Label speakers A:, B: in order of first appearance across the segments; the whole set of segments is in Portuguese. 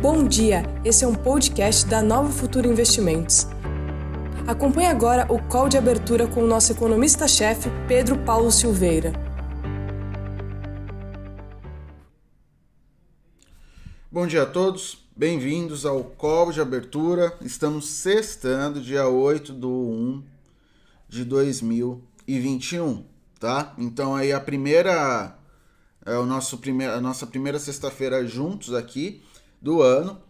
A: Bom dia, esse é um podcast da Nova Futuro Investimentos. Acompanhe agora o call de abertura com o nosso economista-chefe, Pedro Paulo Silveira.
B: Bom dia a todos, bem-vindos ao call de abertura. Estamos sextando, dia 8 de 1 de 2021, tá? Então aí a primeira é o nosso primeiro, a nossa primeira sexta-feira juntos aqui do ano.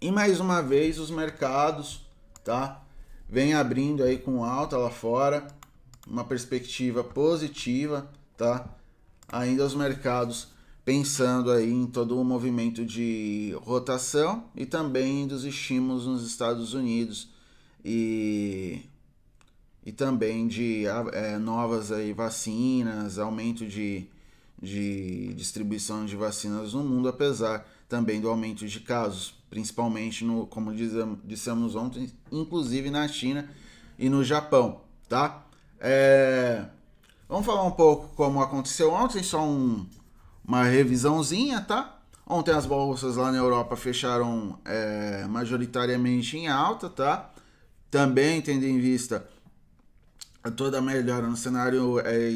B: E mais uma vez os mercados, tá? Vem abrindo aí com alta lá fora, uma perspectiva positiva, tá? Ainda os mercados pensando aí em todo o movimento de rotação e também dos estímulos nos Estados Unidos e, e também de é, novas aí vacinas, aumento de, de distribuição de vacinas no mundo, apesar também do aumento de casos, principalmente no, como dissemos ontem, inclusive na China e no Japão, tá? É, vamos falar um pouco como aconteceu ontem, só um, uma revisãozinha, tá? Ontem as bolsas lá na Europa fecharam é, majoritariamente em alta, tá? Também tendo em vista toda a melhora no cenário é,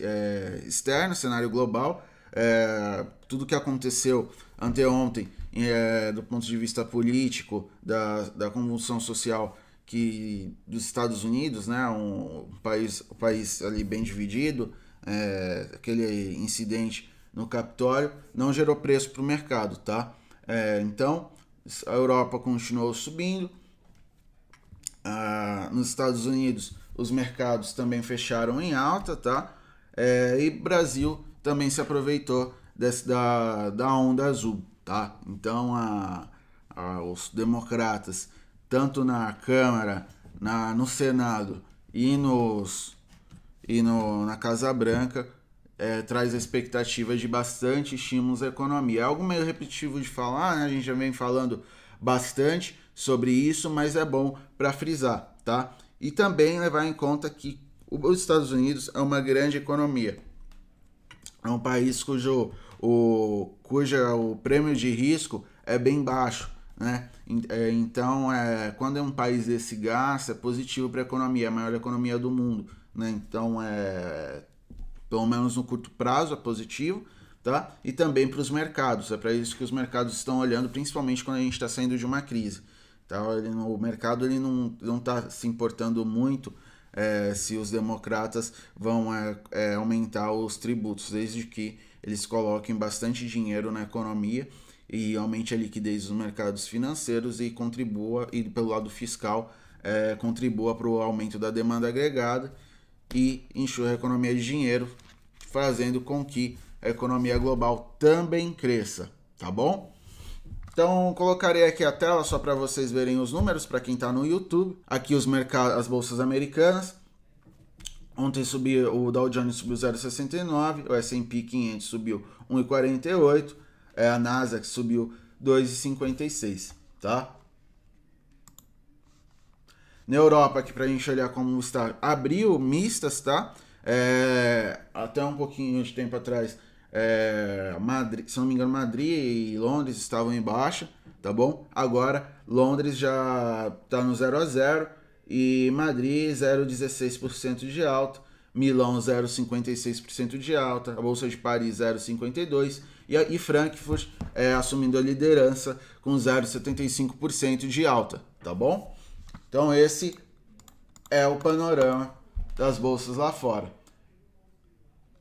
B: é, externo, cenário global, é, tudo que aconteceu anteontem, é, do ponto de vista político, da, da convulsão social que dos Estados Unidos, né, um, país, um país ali bem dividido, é, aquele incidente no Capitólio não gerou preço para o mercado, tá? É, então a Europa continuou subindo, ah, nos Estados Unidos os mercados também fecharam em alta, tá? É, e Brasil também se aproveitou desse, da, da onda azul, tá? Então a, a, os democratas, tanto na Câmara, na, no Senado e, nos, e no, na Casa Branca, é, traz a expectativa de bastante estímulos à economia. É algo meio repetitivo de falar, né? a gente já vem falando bastante sobre isso, mas é bom para frisar, tá? E também levar em conta que os Estados Unidos é uma grande economia. É um país cujo o, cuja o prêmio de risco é bem baixo. Né? É, então, é, quando é um país desse gasta, é positivo para a economia, é a maior economia do mundo. Né? Então, é, pelo menos no curto prazo, é positivo. Tá? E também para os mercados, é para isso que os mercados estão olhando, principalmente quando a gente está saindo de uma crise. Tá? Ele, o mercado ele não está se importando muito é, se os democratas vão é, é, aumentar os tributos, desde que eles coloquem bastante dinheiro na economia e aumente a liquidez dos mercados financeiros e contribua, e pelo lado fiscal, é, contribua para o aumento da demanda agregada e enxurra a economia de dinheiro, fazendo com que a economia global também cresça, tá bom? Então colocarei aqui a tela só para vocês verem os números para quem está no YouTube. Aqui os mercados, as bolsas americanas. Ontem subiu, o Dow Jones subiu 0,69, o S&P 500 subiu 1,48, é, a Nasdaq subiu 2,56, tá? Na Europa, aqui para a gente olhar como está, abriu mistas, tá? É, até um pouquinho de tempo atrás, é, Madrid, se não me engano, Madrid e Londres estavam em baixa, tá bom? Agora, Londres já está no 0 a 0 e Madrid 0,16% de alta, Milão 0,56% de alta, a Bolsa de Paris 0,52% e, e Frankfurt é, assumindo a liderança com 0,75% de alta, tá bom? Então esse é o panorama das bolsas lá fora.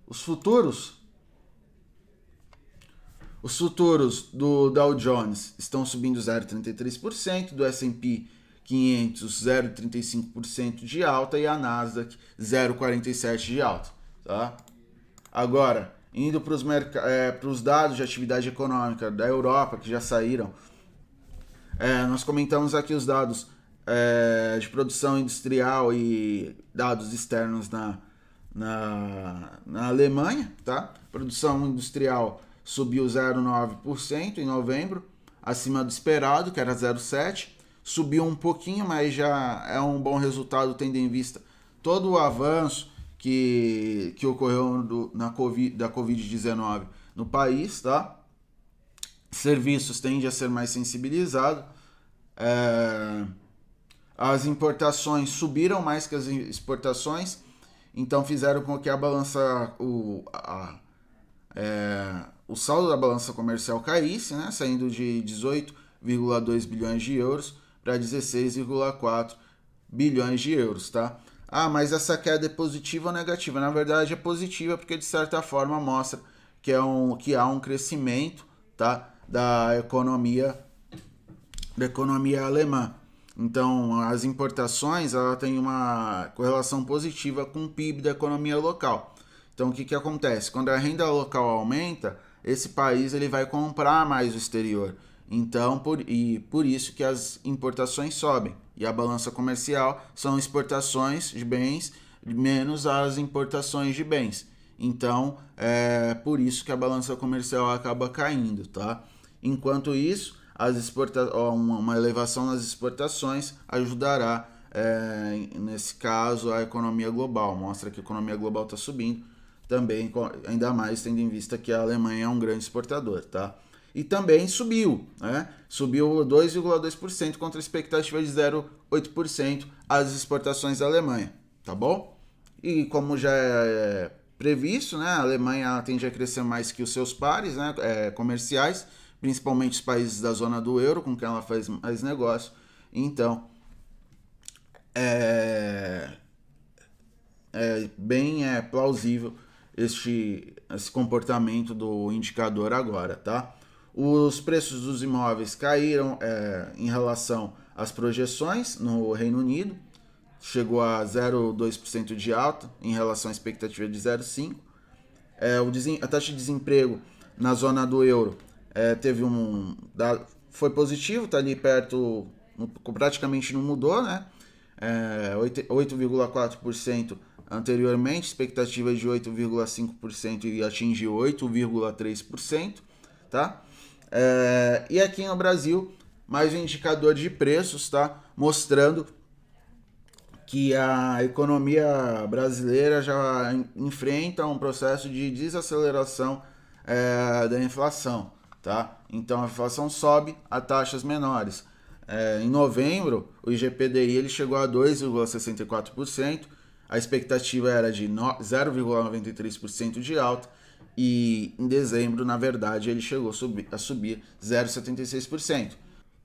B: Os futuros os futuros do Dow Jones estão subindo 0,33%, do S&P 500 0,35% de alta e a Nasdaq 0,47% de alta, tá? Agora, indo para os é, dados de atividade econômica da Europa que já saíram, é, nós comentamos aqui os dados é, de produção industrial e dados externos na, na, na Alemanha, tá? Produção industrial subiu 0,9% em novembro, acima do esperado, que era 0,7%. Subiu um pouquinho, mas já é um bom resultado tendo em vista todo o avanço que, que ocorreu do, na COVID, da Covid-19 no país, tá? serviços tende a ser mais sensibilizado. É, as importações subiram mais que as exportações, então fizeram com que a balança, o, a, é, o saldo da balança comercial caísse, né, saindo de 18,2 bilhões de euros para 16,4 bilhões de euros, tá? Ah, mas essa queda é positiva ou negativa? Na verdade é positiva porque de certa forma mostra que, é um, que há um crescimento, tá, da economia da economia alemã. Então, as importações ela tem uma correlação positiva com o PIB da economia local. Então, o que, que acontece? Quando a renda local aumenta, esse país ele vai comprar mais o exterior. Então, por, e por isso que as importações sobem. E a balança comercial são exportações de bens menos as importações de bens. Então, é por isso que a balança comercial acaba caindo, tá? Enquanto isso, as exporta uma elevação nas exportações ajudará, é, nesse caso, a economia global. Mostra que a economia global está subindo, também, ainda mais tendo em vista que a Alemanha é um grande exportador, tá? e também subiu, né? Subiu 2,2% contra a expectativa de 0,8% as exportações da Alemanha, tá bom? E como já é previsto, né? A Alemanha tende a crescer mais que os seus pares, né? É, comerciais, principalmente os países da zona do euro, com quem ela faz mais negócio. Então, é, é bem é, plausível este esse comportamento do indicador agora, tá? Os preços dos imóveis caíram é, em relação às projeções no Reino Unido, chegou a 0,2% de alta em relação à expectativa de 0,5%. É, a taxa de desemprego na zona do euro é, teve um foi positivo, está ali perto, praticamente não mudou, né? É, 8,4% anteriormente, expectativa de 8,5% e atingiu 8,3%, tá? É, e aqui no Brasil, mais um indicador de preços, tá? Mostrando que a economia brasileira já enfrenta um processo de desaceleração é, da inflação, tá? Então a inflação sobe a taxas menores. É, em novembro, o IGPDI ele chegou a 2,64%, a expectativa era de 0,93% de alta e em dezembro, na verdade, ele chegou a subir, subir 0,76%.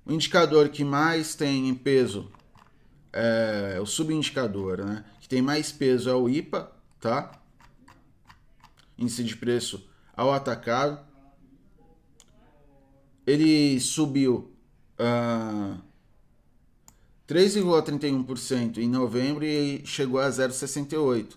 B: O indicador que mais tem em peso é o subindicador, né? Que tem mais peso é o IPA, tá? Índice de preço ao atacado. Ele subiu uh, 3,31% em novembro e chegou a 0,68%.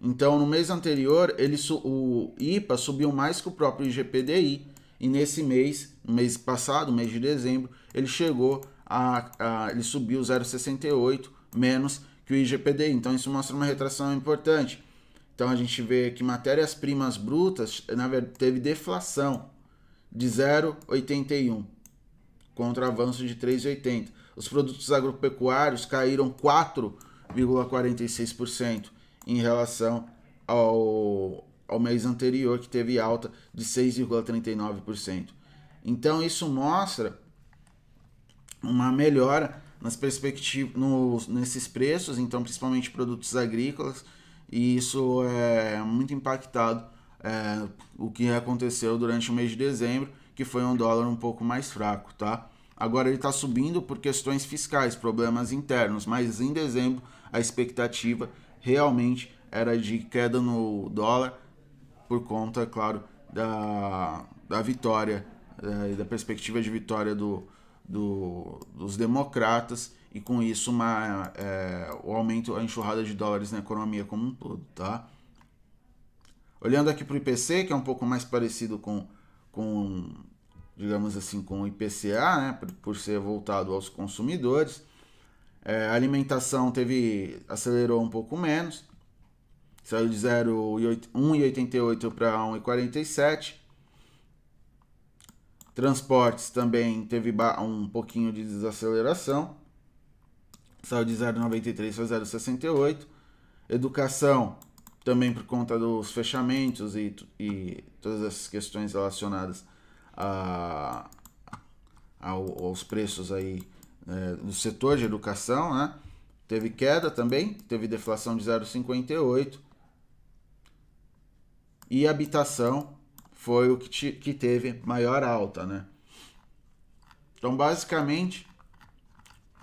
B: Então, no mês anterior, ele, o IPA subiu mais que o próprio IGPDI. E nesse mês, no mês passado, mês de dezembro, ele chegou a, a ele subiu 0,68 menos que o IGPDI. Então isso mostra uma retração importante. Então a gente vê que matérias-primas brutas, na verdade, teve deflação de 0,81 contra avanço de 3,80. Os produtos agropecuários caíram 4,46% em relação ao, ao mês anterior, que teve alta de 6,39%. Então, isso mostra uma melhora nas perspectivas, nos, nesses preços, então, principalmente produtos agrícolas, e isso é muito impactado é, o que aconteceu durante o mês de dezembro, que foi um dólar um pouco mais fraco, tá? Agora ele está subindo por questões fiscais, problemas internos, mas em dezembro a expectativa realmente era de queda no dólar por conta, é claro, da, da vitória é, da perspectiva de vitória do, do, dos democratas e com isso uma, é, o aumento, a enxurrada de dólares na economia como um todo, tá? Olhando aqui para o IPC, que é um pouco mais parecido com, com digamos assim, com o IPCA, né, por, por ser voltado aos consumidores, é, alimentação teve acelerou um pouco menos, saiu de 1,88 para 1,47. Transportes também teve um pouquinho de desaceleração, saiu de 0,93 para 0,68. Educação também por conta dos fechamentos e, e todas essas questões relacionadas a, ao, aos preços aí é, setor de educação, né? Teve queda também, teve deflação de 0,58 e habitação foi o que, te, que teve maior alta, né? Então, basicamente,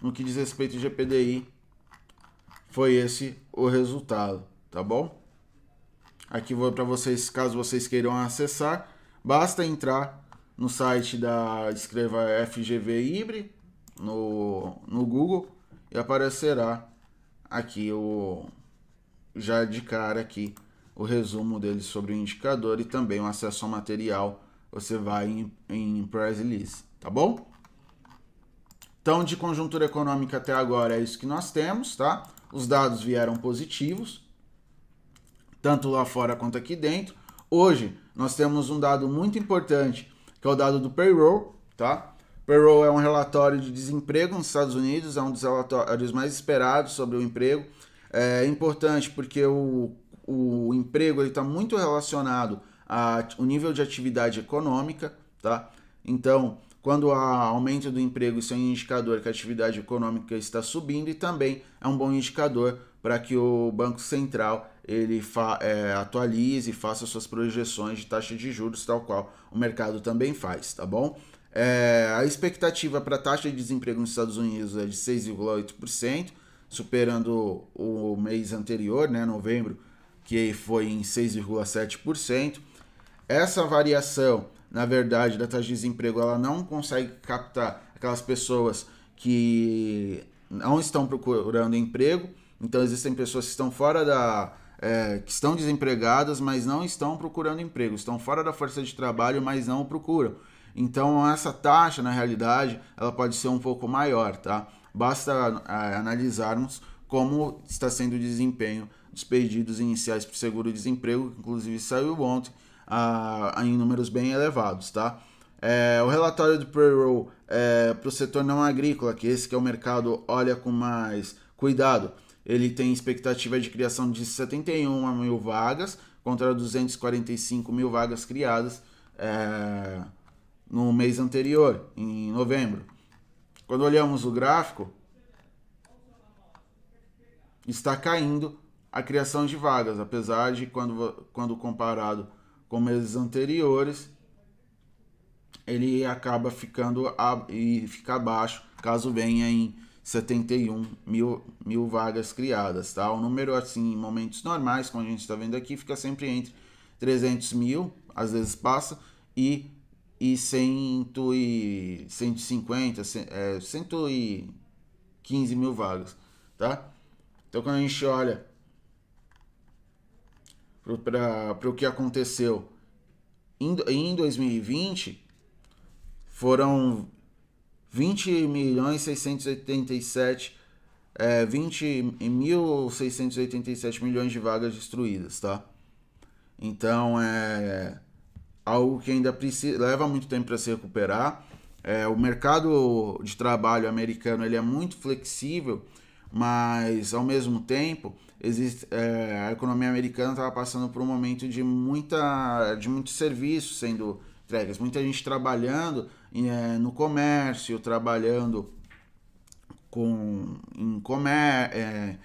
B: no que diz respeito ao GPDI, foi esse o resultado, tá bom? Aqui vou para vocês, caso vocês queiram acessar, basta entrar no site da escreva FGV Ibre no, no Google e aparecerá aqui o já de cara aqui o resumo dele sobre o indicador e também o acesso ao material. Você vai em, em press release, tá bom? Então, de conjuntura econômica até agora é isso que nós temos, tá? Os dados vieram positivos, tanto lá fora quanto aqui dentro. Hoje nós temos um dado muito importante, que é o dado do payroll, tá? Payroll é um relatório de desemprego nos Estados Unidos, é um dos relatórios mais esperados sobre o emprego. É importante porque o o emprego está muito relacionado ao nível de atividade econômica, tá? Então, quando há aumento do emprego, isso é um indicador que a atividade econômica está subindo e também é um bom indicador para que o Banco Central ele é, atualize e faça suas projeções de taxa de juros, tal qual o mercado também faz, tá bom? É, a expectativa para a taxa de desemprego nos Estados Unidos é de 6,8%, superando o mês anterior, né, novembro, que foi em 6,7%. Essa variação, na verdade, da taxa de desemprego, ela não consegue captar aquelas pessoas que não estão procurando emprego. Então existem pessoas que estão fora da é, que estão desempregadas, mas não estão procurando emprego, estão fora da força de trabalho, mas não procuram. Então essa taxa, na realidade, ela pode ser um pouco maior, tá? Basta é, analisarmos como está sendo o desempenho dos pedidos iniciais para o seguro-desemprego, que inclusive saiu ontem, a, em números bem elevados, tá? É, o relatório do payroll é, para o setor não agrícola, que esse que é o mercado olha com mais cuidado, ele tem expectativa de criação de 71 mil vagas contra 245 mil vagas criadas é, no mês anterior, em novembro. Quando olhamos o gráfico, está caindo a criação de vagas, apesar de quando, quando comparado com meses anteriores, ele acaba ficando a, e fica abaixo caso venha em 71 mil, mil vagas criadas, tá? O número assim em momentos normais, como a gente está vendo aqui, fica sempre entre 300 mil, às vezes passa, e e, 100 e 150, é, 115 mil vagas, tá? Então quando a gente olha para o que aconteceu em, em 2020 foram 20 milhões 687 é, 20.687 milhões de vagas destruídas, tá? Então é algo que ainda precisa, leva muito tempo para se recuperar. É, o mercado de trabalho americano ele é muito flexível, mas ao mesmo tempo existe, é, a economia americana estava passando por um momento de muita de muitos serviços sendo entregues, muita gente trabalhando é, no comércio, trabalhando com em é,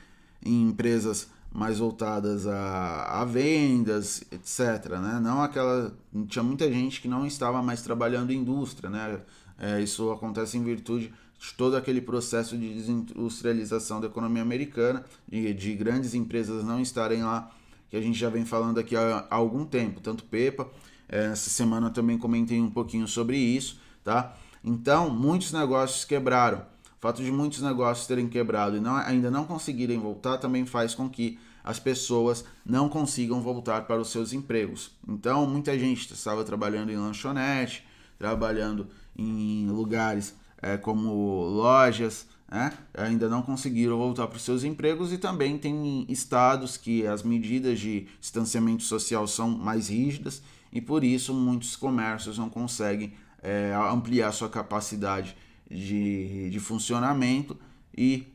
B: em empresas mais voltadas a, a vendas, etc. Né? Não aquela tinha muita gente que não estava mais trabalhando em indústria, né? É, isso acontece em virtude de todo aquele processo de desindustrialização da economia americana, de, de grandes empresas não estarem lá, que a gente já vem falando aqui há, há algum tempo, tanto Pepa, é, essa semana também comentei um pouquinho sobre isso, tá? Então, muitos negócios quebraram. O fato de muitos negócios terem quebrado e não, ainda não conseguirem voltar também faz com que as pessoas não consigam voltar para os seus empregos. Então, muita gente estava trabalhando em lanchonete, trabalhando em lugares é, como lojas, né, ainda não conseguiram voltar para os seus empregos e também tem estados que as medidas de distanciamento social são mais rígidas e por isso muitos comércios não conseguem é, ampliar sua capacidade de, de funcionamento e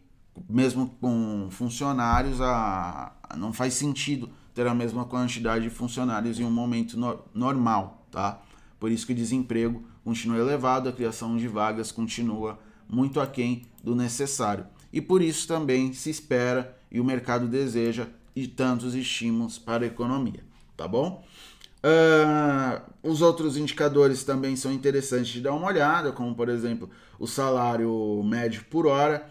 B: mesmo com funcionários a, a, não faz sentido ter a mesma quantidade de funcionários em um momento no, normal, tá? Por isso que o desemprego continua elevado, a criação de vagas continua muito aquém do necessário. E por isso também se espera e o mercado deseja e tantos estímulos para a economia, tá bom? Uh, os outros indicadores também são interessantes de dar uma olhada, como por exemplo o salário médio por hora.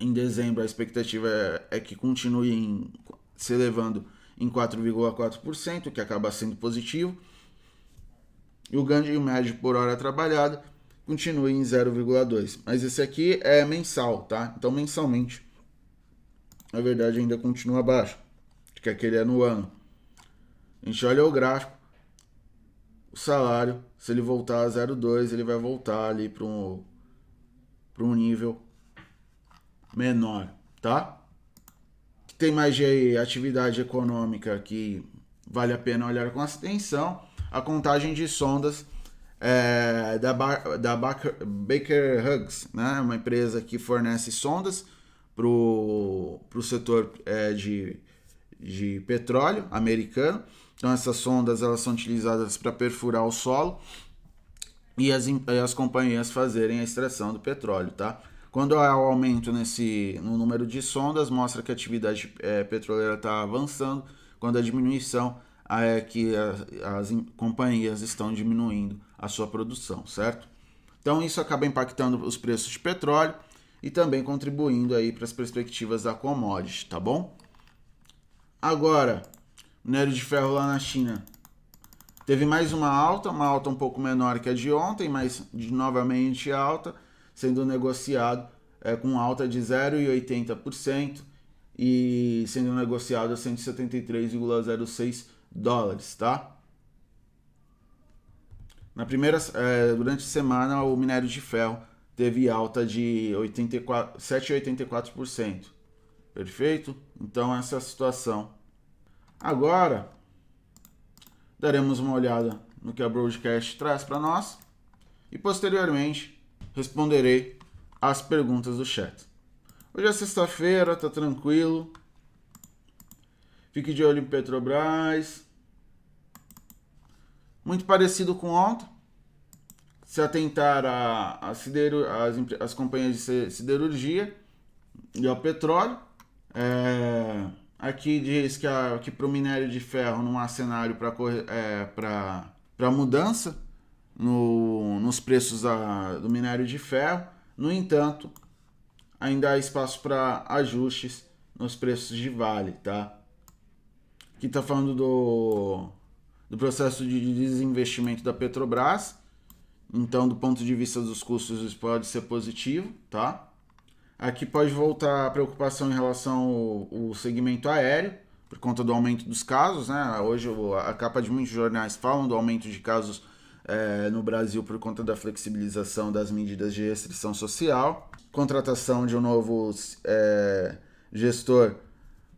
B: Em dezembro a expectativa é, é que continue em, se elevando em 4,4%, que acaba sendo positivo. E o ganho médio por hora trabalhada continue em 0,2%. Mas esse aqui é mensal, tá? Então mensalmente, na verdade, ainda continua abaixo, que aquele é no ano. A gente olha o gráfico, o salário, se ele voltar a 0,2, ele vai voltar ali para um, um nível menor, tá? Tem mais de atividade econômica que vale a pena olhar com atenção. A contagem de sondas é, da, da Baker, Baker Hughes, né? uma empresa que fornece sondas para o setor é, de, de petróleo americano. Então essas sondas elas são utilizadas para perfurar o solo e as, as companhias fazerem a extração do petróleo, tá? Quando há o aumento nesse, no número de sondas, mostra que a atividade é, petroleira está avançando, quando a diminuição é que a, as companhias estão diminuindo a sua produção, certo? Então isso acaba impactando os preços de petróleo e também contribuindo aí para as perspectivas da commodity, tá bom? Agora, minério de ferro lá na China. Teve mais uma alta, uma alta um pouco menor que a de ontem, mas de, novamente alta, sendo negociado é, com alta de 0,80% e sendo negociado a 173,06 dólares, tá? Na primeira, é, durante a semana, o minério de ferro teve alta de 7,84%. Perfeito? Então, essa é a situação Agora, daremos uma olhada no que a Broadcast traz para nós e posteriormente responderei às perguntas do chat. Hoje é sexta-feira, tá tranquilo. Fique de olho em Petrobras. Muito parecido com ontem. Se atentar a, a sideru, as, as companhias de siderurgia e ao petróleo. É, Aqui diz que, que para o minério de ferro não há cenário para é, mudança no, nos preços da, do minério de ferro. No entanto, ainda há espaço para ajustes nos preços de vale, tá? Aqui está falando do, do processo de desinvestimento da Petrobras. Então, do ponto de vista dos custos, isso pode ser positivo, tá? Aqui pode voltar a preocupação em relação ao, ao segmento aéreo, por conta do aumento dos casos. Né? Hoje a capa de muitos jornais falam do aumento de casos é, no Brasil por conta da flexibilização das medidas de restrição social, contratação de um novo é, gestor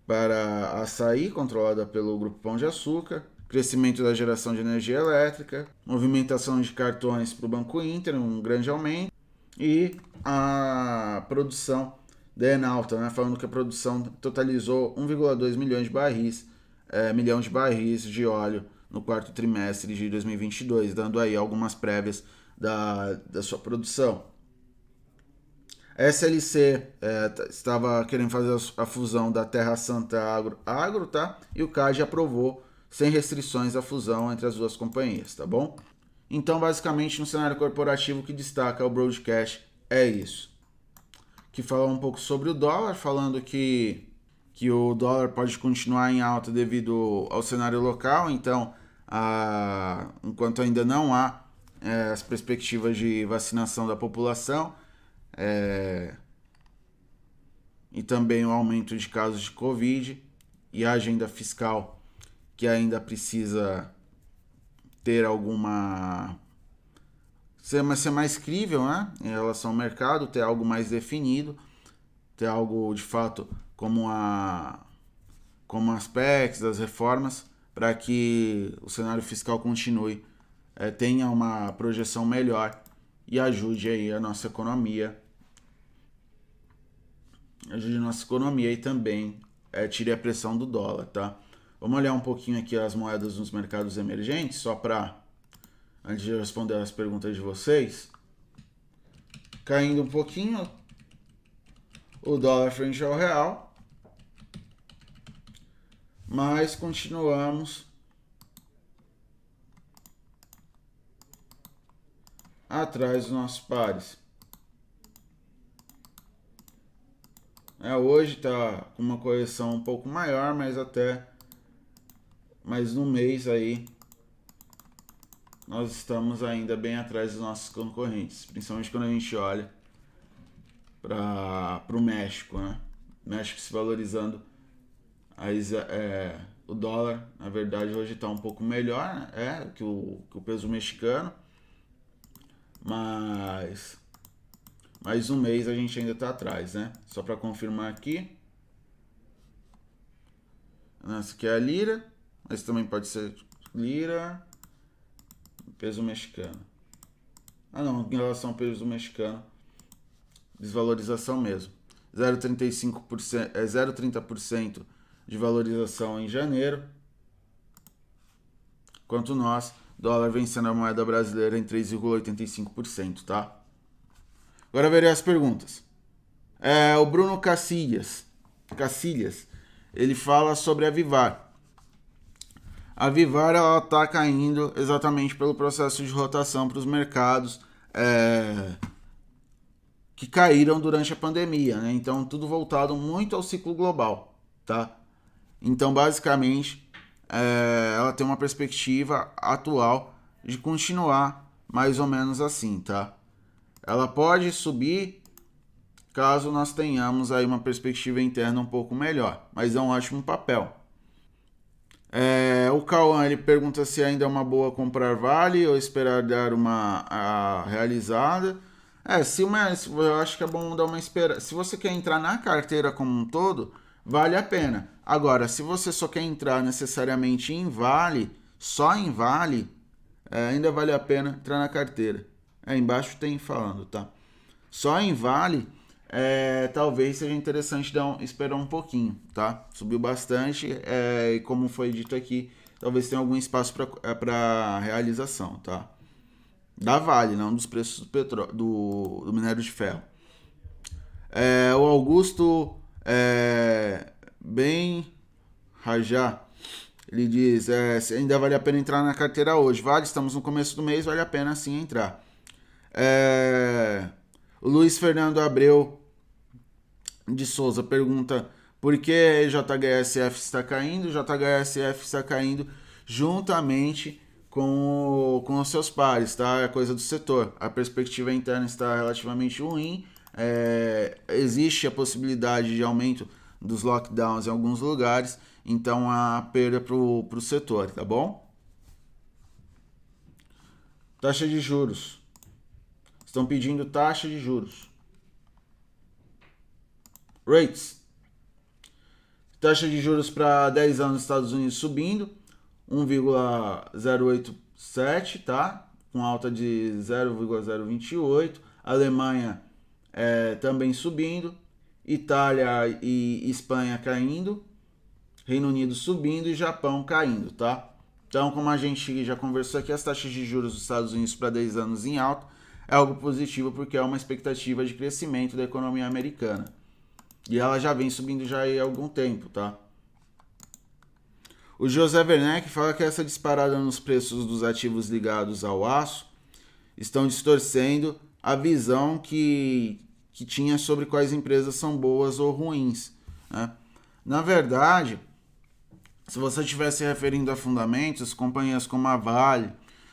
B: para açaí, controlada pelo Grupo Pão de Açúcar, crescimento da geração de energia elétrica, movimentação de cartões para o Banco Inter, um grande aumento, e a produção da Enalta, né, falando que a produção totalizou 1,2 milhões de barris, é, milhão de barris de óleo no quarto trimestre de 2022, dando aí algumas prévias da, da sua produção. A SLC é, estava querendo fazer a fusão da Terra Santa Agro, Agro tá? E o CAD aprovou sem restrições a fusão entre as duas companhias, tá bom? Então, basicamente, no cenário corporativo que destaca o broadcast é isso. Que fala um pouco sobre o dólar, falando que, que o dólar pode continuar em alta devido ao cenário local, então, a, enquanto ainda não há é, as perspectivas de vacinação da população é, e também o aumento de casos de Covid e a agenda fiscal que ainda precisa ter alguma ser, ser mais crível né, em relação ao mercado, ter algo mais definido, ter algo de fato como a como aspectos das reformas para que o cenário fiscal continue, é, tenha uma projeção melhor e ajude aí a nossa economia, ajude a nossa economia e também é, tire a pressão do dólar, tá? Vamos olhar um pouquinho aqui as moedas nos mercados emergentes, só para antes de responder as perguntas de vocês. Caindo um pouquinho o dólar frente ao real. Mas continuamos atrás dos nossos pares. É, hoje está com uma correção um pouco maior, mas até mais no mês aí nós estamos ainda bem atrás dos nossos concorrentes, principalmente quando a gente olha para o México, né? O México se valorizando, aí, é, o dólar, na verdade, hoje está um pouco melhor né? é, que, o, que o peso mexicano, mas mais um mês a gente ainda está atrás, né? Só para confirmar aqui. Essa aqui é a lira, mas também pode ser lira, peso mexicano. Ah não, em relação ao peso mexicano, desvalorização mesmo. 0,35%, é 0,30% de valorização em janeiro. Enquanto nós, dólar vencendo a moeda brasileira em 3,85%, tá? Agora verei as perguntas. É, o Bruno Cacilhas, Cacilhas, ele fala sobre a Vivar. A Vivar ela está caindo exatamente pelo processo de rotação para os mercados é, que caíram durante a pandemia, né? Então tudo voltado muito ao ciclo global, tá? Então basicamente é, ela tem uma perspectiva atual de continuar mais ou menos assim, tá? ela pode subir caso nós tenhamos aí uma perspectiva interna um pouco melhor, mas é um ótimo papel. É, o Cauã ele pergunta se ainda é uma boa comprar Vale ou esperar dar uma a, realizada. É, se uma, eu acho que é bom dar uma espera. Se você quer entrar na carteira como um todo, vale a pena. Agora, se você só quer entrar necessariamente em Vale, só em Vale, é, ainda vale a pena entrar na carteira. É, embaixo tem falando, tá? Só em Vale, é, talvez seja interessante dar um, esperar um pouquinho, tá? Subiu bastante é, e como foi dito aqui, talvez tenha algum espaço para é, realização, tá? Da Vale, não dos preços do, petróleo, do, do minério de ferro. É, o Augusto é, bem Rajá, ele diz, é, ainda vale a pena entrar na carteira hoje. Vale, estamos no começo do mês, vale a pena sim entrar. É... Luiz Fernando Abreu de Souza pergunta por que JHSF está caindo? JHSF está caindo juntamente com, com os seus pares, tá? É coisa do setor. A perspectiva interna está relativamente ruim. É, existe a possibilidade de aumento dos lockdowns em alguns lugares, então a perda para o setor, tá bom? Taxa de juros. Estão pedindo taxa de juros. Rates. Taxa de juros para 10 anos nos Estados Unidos subindo, 1,087, tá? Com alta de 0,028. Alemanha é, também subindo. Itália e Espanha caindo. Reino Unido subindo e Japão caindo, tá? Então, como a gente já conversou aqui, as taxas de juros dos Estados Unidos para 10 anos em alta é algo positivo porque é uma expectativa de crescimento da economia americana. E ela já vem subindo já há algum tempo, tá? O José Werneck fala que essa disparada nos preços dos ativos ligados ao aço estão distorcendo a visão que, que tinha sobre quais empresas são boas ou ruins. Né? Na verdade, se você estivesse se referindo a fundamentos, companhias como a Vale,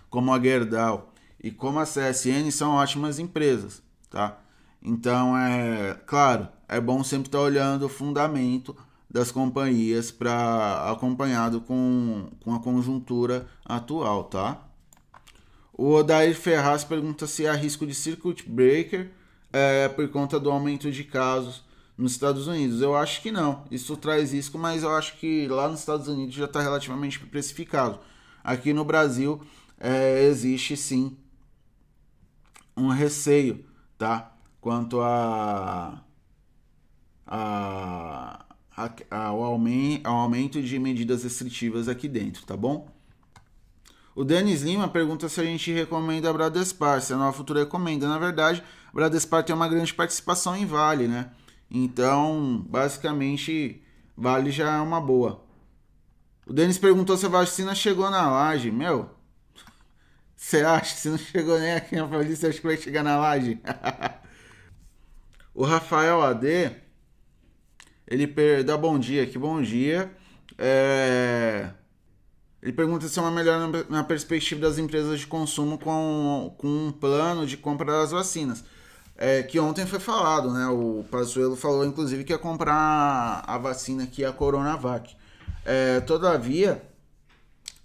B: como a Gerdau e como a CSN são ótimas empresas, tá? Então, é claro, é bom sempre estar olhando o fundamento das companhias para acompanhado com, com a conjuntura atual, tá? O Odair Ferraz pergunta se há risco de circuit breaker é, por conta do aumento de casos nos Estados Unidos. Eu acho que não. Isso traz risco, mas eu acho que lá nos Estados Unidos já está relativamente precificado. Aqui no Brasil é, existe sim um receio, tá? Quanto a, a, a, ao, aumento, ao aumento de medidas restritivas aqui dentro, tá bom? O Denis Lima pergunta se a gente recomenda a Bradespar, se a Nova Futura recomenda. Na verdade, a Bradespar tem uma grande participação em Vale, né? Então, basicamente, Vale já é uma boa. O Denis perguntou se a vacina chegou na laje. Meu, você acha? Se não chegou nem aqui na Paulista, acho que vai chegar na laje. o Rafael AD, ele per... dá bom dia, que bom dia. É... Ele pergunta se é uma melhora na perspectiva das empresas de consumo com, com um plano de compra das vacinas. É, que ontem foi falado, né? O Pazuello falou, inclusive, que ia comprar a vacina aqui, a Coronavac. É, todavia,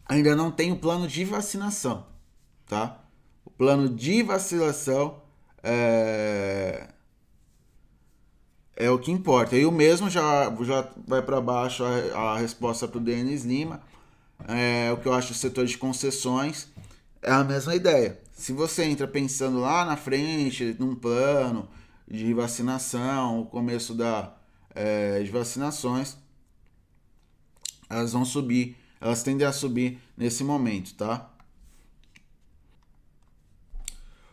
B: ainda não tem o plano de vacinação, tá? O plano de vacinação é, é o que importa. E o mesmo já, já vai para baixo a, a resposta para o Denis Lima é, o que eu acho do setor de concessões é a mesma ideia. Se você entra pensando lá na frente, num plano de vacinação, o começo da, é, de vacinações, elas vão subir, elas tendem a subir nesse momento, tá?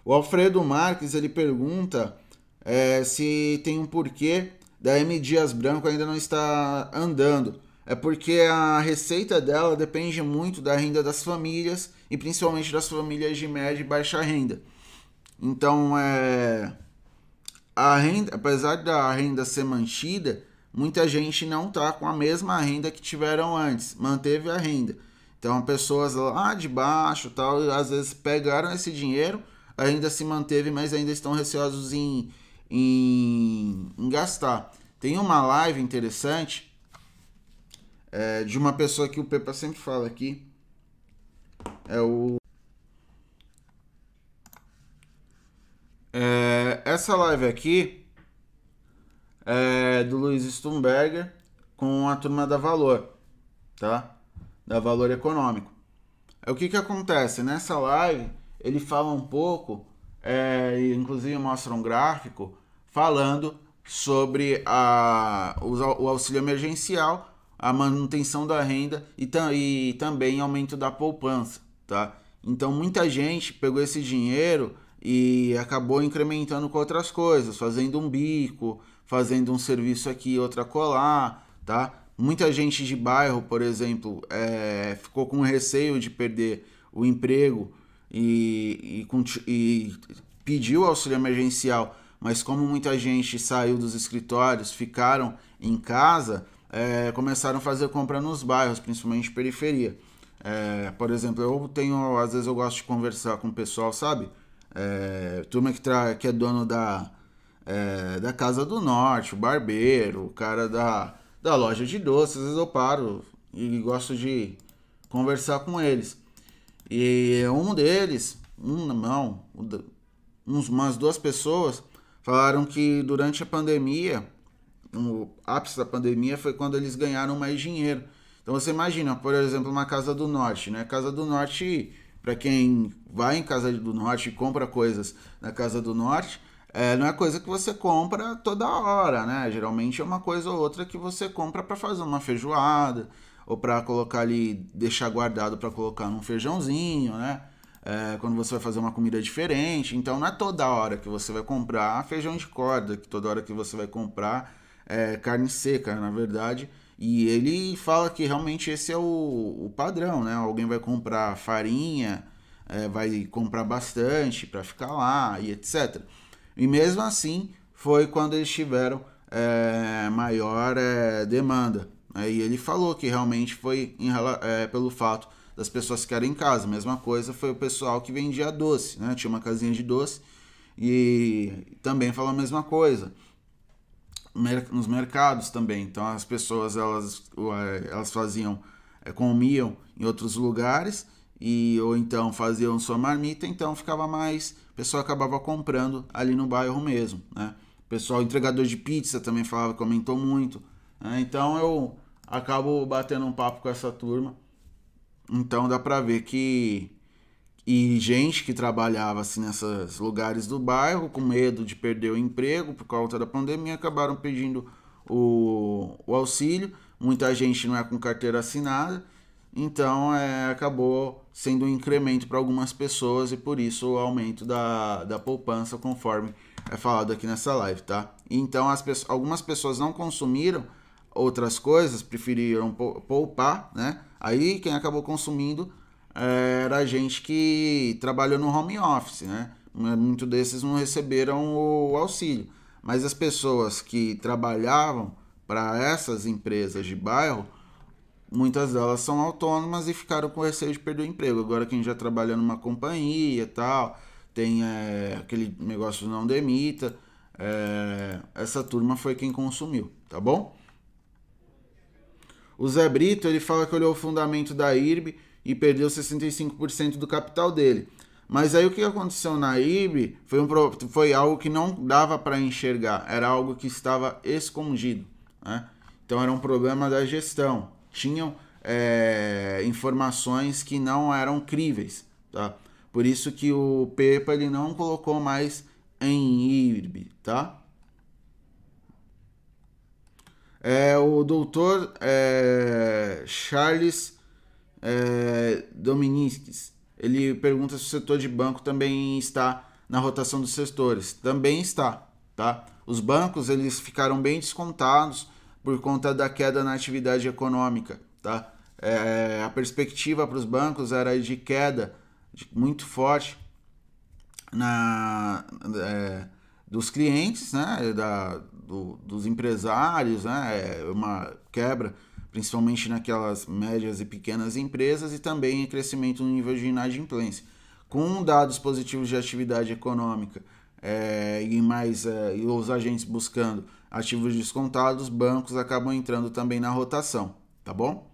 B: O Alfredo Marques ele pergunta é, se tem um porquê da M Dias Branco ainda não está andando é porque a receita dela depende muito da renda das famílias e principalmente das famílias de média e baixa renda. Então, é, a renda, apesar da renda ser mantida, muita gente não está com a mesma renda que tiveram antes, manteve a renda. Então, pessoas lá de baixo, tal, às vezes pegaram esse dinheiro, ainda se manteve, mas ainda estão receosos em, em, em gastar. Tem uma live interessante é, de uma pessoa que o Pepa sempre fala aqui. É o. É, essa live aqui é do Luiz Stumberger com a turma da Valor, tá? Da Valor Econômico. É o que que acontece nessa live? Ele fala um pouco, é, inclusive mostra um gráfico falando sobre a, o, auxílio emergencial a manutenção da renda e, e também aumento da poupança, tá? Então muita gente pegou esse dinheiro e acabou incrementando com outras coisas, fazendo um bico, fazendo um serviço aqui, outra colar, tá? Muita gente de bairro, por exemplo, é, ficou com receio de perder o emprego e, e, e pediu auxílio emergencial, mas como muita gente saiu dos escritórios, ficaram em casa, é, começaram a fazer compra nos bairros, principalmente periferia. É, por exemplo, eu tenho, às vezes eu gosto de conversar com o pessoal, sabe? É, turma que, tra que é dono da, é, da Casa do Norte, o barbeiro, o cara da, da loja de doces, às vezes eu paro e gosto de conversar com eles. E um deles, um não, uns, umas duas pessoas falaram que durante a pandemia no ápice da pandemia foi quando eles ganharam mais dinheiro. Então você imagina, por exemplo, uma Casa do Norte, né? Casa do Norte, para quem vai em Casa do Norte e compra coisas na Casa do Norte, é, não é coisa que você compra toda hora, né? Geralmente é uma coisa ou outra que você compra para fazer uma feijoada ou para colocar ali, deixar guardado para colocar num feijãozinho, né? É, quando você vai fazer uma comida diferente. Então não é toda hora que você vai comprar feijão de corda, que toda hora que você vai comprar é, carne seca, na verdade. E ele fala que realmente esse é o, o padrão, né? Alguém vai comprar farinha, é, vai comprar bastante para ficar lá e etc. E mesmo assim foi quando eles tiveram é, maior é, demanda. E ele falou que realmente foi em, é, pelo fato das pessoas ficarem em casa. Mesma coisa foi o pessoal que vendia doce, né? Tinha uma casinha de doce e também falou a mesma coisa nos mercados também. Então as pessoas elas, é, elas faziam, é, comiam em outros lugares e ou então faziam sua marmita, então ficava mais, o pessoal acabava comprando ali no bairro mesmo, né? O pessoal entregador de pizza também falava, comentou muito. Né? Então eu acabo batendo um papo com essa turma. Então dá para ver que e gente que trabalhava assim nesses lugares do bairro com medo de perder o emprego por causa da pandemia acabaram pedindo o, o auxílio muita gente não é com carteira assinada então é, acabou sendo um incremento para algumas pessoas e por isso o aumento da, da poupança, conforme é falado aqui nessa live, tá? Então as algumas pessoas não consumiram outras coisas, preferiram poupar, né? Aí quem acabou consumindo é, era a gente que trabalhou no home office, né? Muitos desses não receberam o auxílio, mas as pessoas que trabalhavam para essas empresas de bairro muitas delas são autônomas e ficaram com receio de perder o emprego. Agora quem já trabalha numa companhia tal, tem é, aquele negócio não demita, é, essa turma foi quem consumiu, tá bom? O Zé Brito, ele fala que olhou o fundamento da IRB e perdeu 65% do capital dele. Mas aí o que aconteceu na IRB foi, um, foi algo que não dava para enxergar, era algo que estava escondido. Né? Então era um problema da gestão tinham é, informações que não eram críveis, tá? Por isso que o Pepa ele não colocou mais em IRB, tá? É, o doutor é, Charles é, ele pergunta se o setor de banco também está na rotação dos setores. Também está, tá? Os bancos eles ficaram bem descontados por conta da queda na atividade econômica. Tá? É, a perspectiva para os bancos era de queda de, muito forte na, é, dos clientes, né? da, do, dos empresários, né? É uma quebra principalmente naquelas médias e pequenas empresas e também crescimento no nível de inadimplência. Com dados positivos de atividade econômica é, e mais é, e os agentes buscando ativos descontados, bancos acabam entrando também na rotação, tá bom?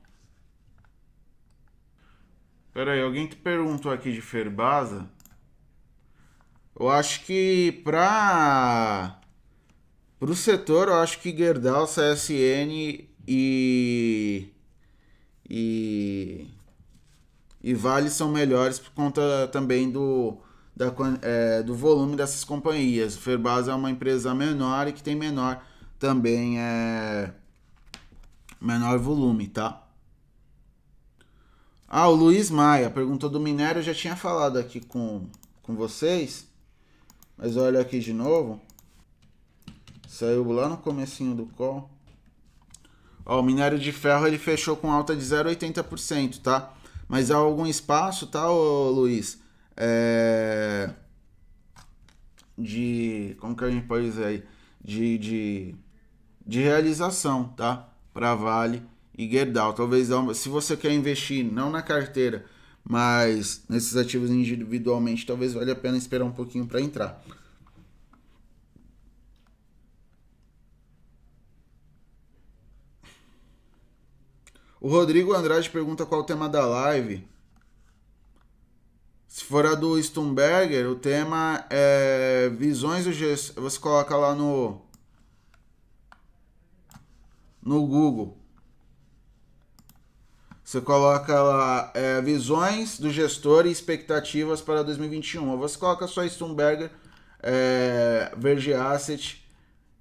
B: Pera aí, alguém que perguntou aqui de Ferbasa. Eu acho que para o setor, eu acho que Gerdau, CSN e e e Vale são melhores por conta também do da, é, do volume dessas companhias. O Ferbasa é uma empresa menor e que tem menor também é menor volume, tá? Ah, o Luiz Maia perguntou do minério, eu já tinha falado aqui com, com vocês, mas olha aqui de novo. Saiu lá no comecinho do call. Ó, o minério de ferro ele fechou com alta de 0,80%, tá? Mas há algum espaço, tá, ô, Luiz? É... De. Como que a gente pode dizer aí? De. de de realização, tá? Para Vale e Gerdau. Talvez, se você quer investir não na carteira, mas nesses ativos individualmente, talvez valha a pena esperar um pouquinho para entrar. O Rodrigo Andrade pergunta qual o tema da live. Se for a do Stumberger, o tema é visões do gestor. Você coloca lá no no Google. Você coloca lá é, visões do gestor e expectativas para 2021. Você coloca só Stumberger, é, Verde Asset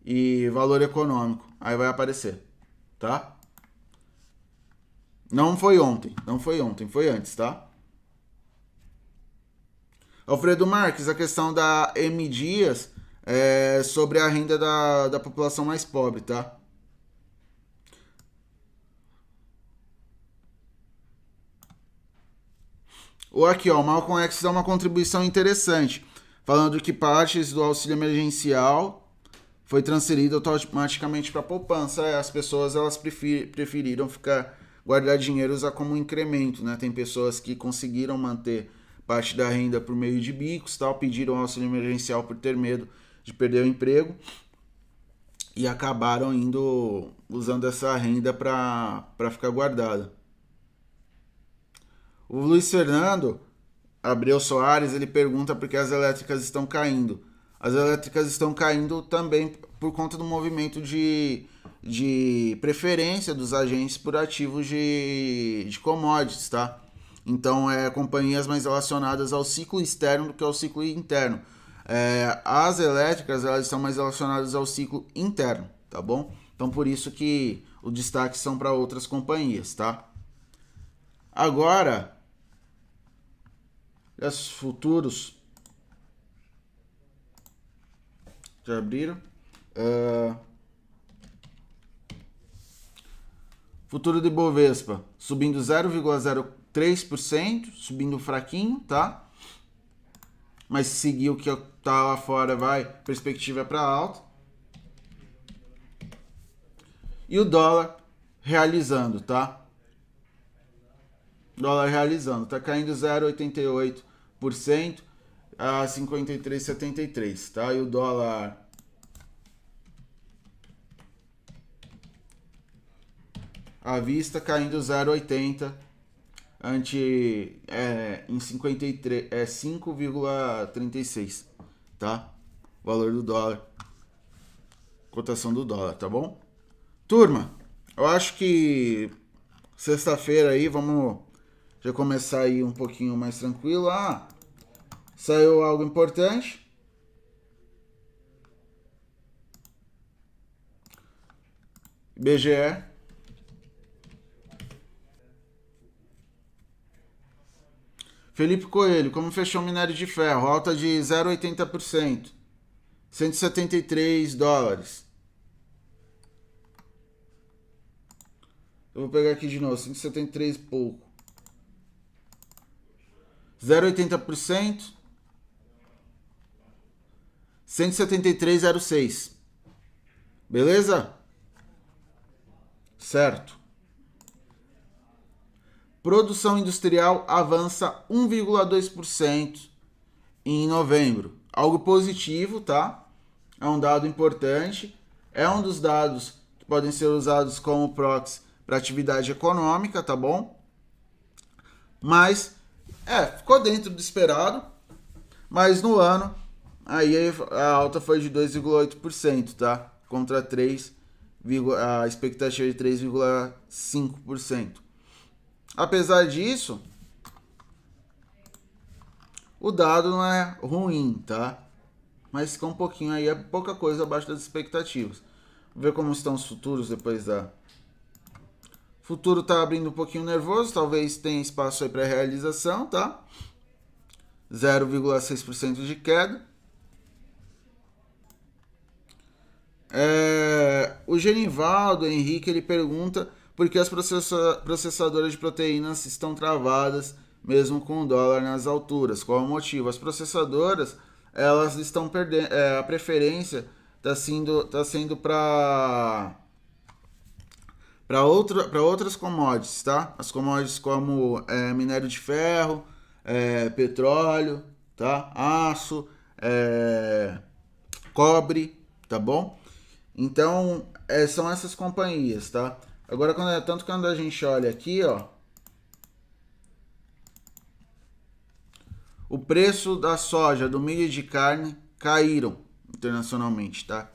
B: e valor econômico. Aí vai aparecer, tá? Não foi ontem, não foi ontem, foi antes, tá? Alfredo Marques, a questão da M Dias é sobre a renda da, da população mais pobre, tá? Ou aqui, ó, o Malcolm X dá uma contribuição interessante, falando que partes do auxílio emergencial foi transferido automaticamente para a poupança. É, as pessoas elas preferiram ficar guardar dinheiro usar como incremento, né? Tem pessoas que conseguiram manter parte da renda por meio de bicos, tal, pediram auxílio emergencial por ter medo de perder o emprego e acabaram indo usando essa renda para ficar guardada. O Luiz Fernando Abreu Soares, ele pergunta por que as elétricas estão caindo. As elétricas estão caindo também por conta do movimento de, de preferência dos agentes por ativos de, de commodities, tá? Então, é companhias mais relacionadas ao ciclo externo do que ao ciclo interno. É, as elétricas, elas estão mais relacionadas ao ciclo interno, tá bom? Então, por isso que o destaque são para outras companhias, tá? Agora, os futuros já abriram. Uh, futuro de Bovespa subindo 0,03%, subindo fraquinho, tá? Mas se seguir o que tá lá fora, vai, perspectiva é para alta. E o dólar realizando, tá? Dólar realizando, tá caindo 0,88% a 53,73, tá? E o dólar à vista caindo 0,80 ante é, em 53 é 5,36, tá? valor do dólar. Cotação do dólar, tá bom? Turma, eu acho que sexta-feira aí vamos já começar aí um pouquinho mais tranquilo. Ah, saiu algo importante. BGE. Felipe Coelho, como fechou o minério de ferro? Alta de 0,80%. 173 dólares. Eu vou pegar aqui de novo, 173 e pouco. 0,80%. 173,06. Beleza? Certo. Produção industrial avança 1,2% em novembro. Algo positivo, tá? É um dado importante. É um dos dados que podem ser usados como proxy para atividade econômica, tá bom? Mas, é, ficou dentro do esperado, mas no ano, aí a alta foi de 2,8%, tá? Contra 3, a expectativa de 3,5%. Apesar disso, o dado não é ruim, tá? Mas fica um pouquinho aí, é pouca coisa abaixo das expectativas. Ver como estão os futuros depois da Futuro tá abrindo um pouquinho nervoso, talvez tenha espaço aí para realização, tá? 0,6% de queda. É, o Genivaldo Henrique ele pergunta por que as processa processadoras de proteínas estão travadas mesmo com o dólar nas alturas. Qual o motivo? As processadoras elas estão perdendo é, a preferência está sendo tá sendo para para outra, outras commodities, tá? As commodities como é, minério de ferro, é, petróleo, tá? Aço, é, cobre, tá bom? Então, é, são essas companhias, tá? Agora, quando, é, tanto quando a gente olha aqui, ó, o preço da soja, do milho e de carne caíram internacionalmente, tá?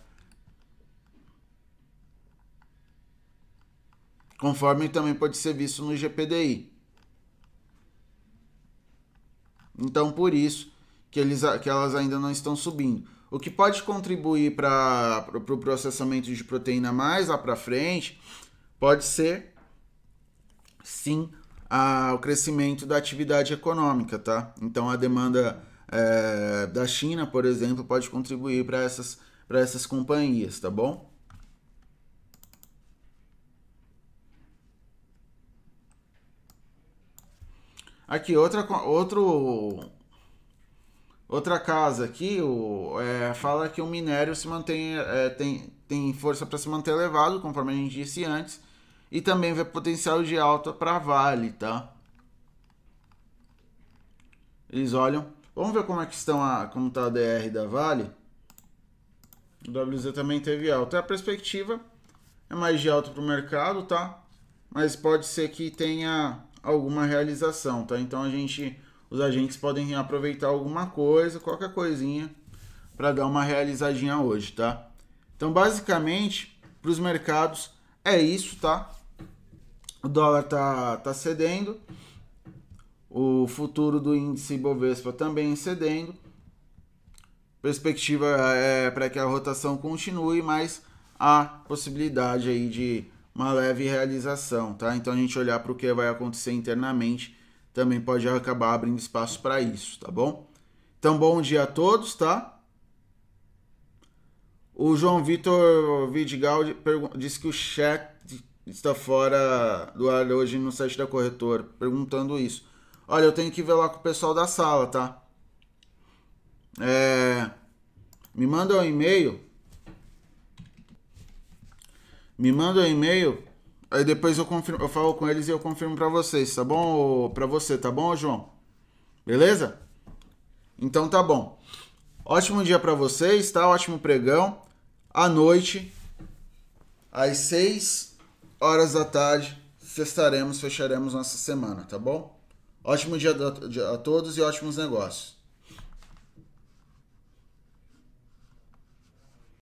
B: conforme também pode ser visto no GPDI. Então, por isso que, eles, que elas ainda não estão subindo. O que pode contribuir para o pro processamento de proteína mais lá para frente pode ser, sim, a, o crescimento da atividade econômica, tá? Então, a demanda é, da China, por exemplo, pode contribuir para essas, essas companhias, tá bom? Aqui, outra, outro, outra casa aqui o, é, fala que o minério se mantém, é, tem, tem força para se manter elevado, conforme a gente disse antes, e também vê potencial de alta para Vale, tá? Eles olham. Vamos ver como é que estão a, como tá a DR da Vale. O WZ também teve alta. A perspectiva é mais de alta para o mercado, tá? Mas pode ser que tenha alguma realização, tá? Então a gente, os agentes podem aproveitar alguma coisa, qualquer coisinha, para dar uma realizadinha hoje, tá? Então basicamente, para os mercados é isso, tá? O dólar tá, tá cedendo, o futuro do índice Bovespa também cedendo. Perspectiva é para que a rotação continue, mas há possibilidade aí de uma leve realização, tá? Então a gente olhar para o que vai acontecer internamente também pode acabar abrindo espaço para isso, tá bom? Então bom dia a todos, tá? O João Vitor Vidigal disse que o chat está fora do ar hoje no site da corretora, perguntando isso. Olha, eu tenho que ver lá com o pessoal da sala, tá? É, me manda um e-mail. Me manda um e-mail. Aí depois eu confirmo, eu falo com eles e eu confirmo para vocês, tá bom? Para você, tá bom, João? Beleza? Então tá bom. Ótimo dia para vocês, tá? Ótimo pregão. À noite, às 6 horas da tarde, festaremos, fecharemos nossa semana, tá bom? Ótimo dia a todos e ótimos negócios.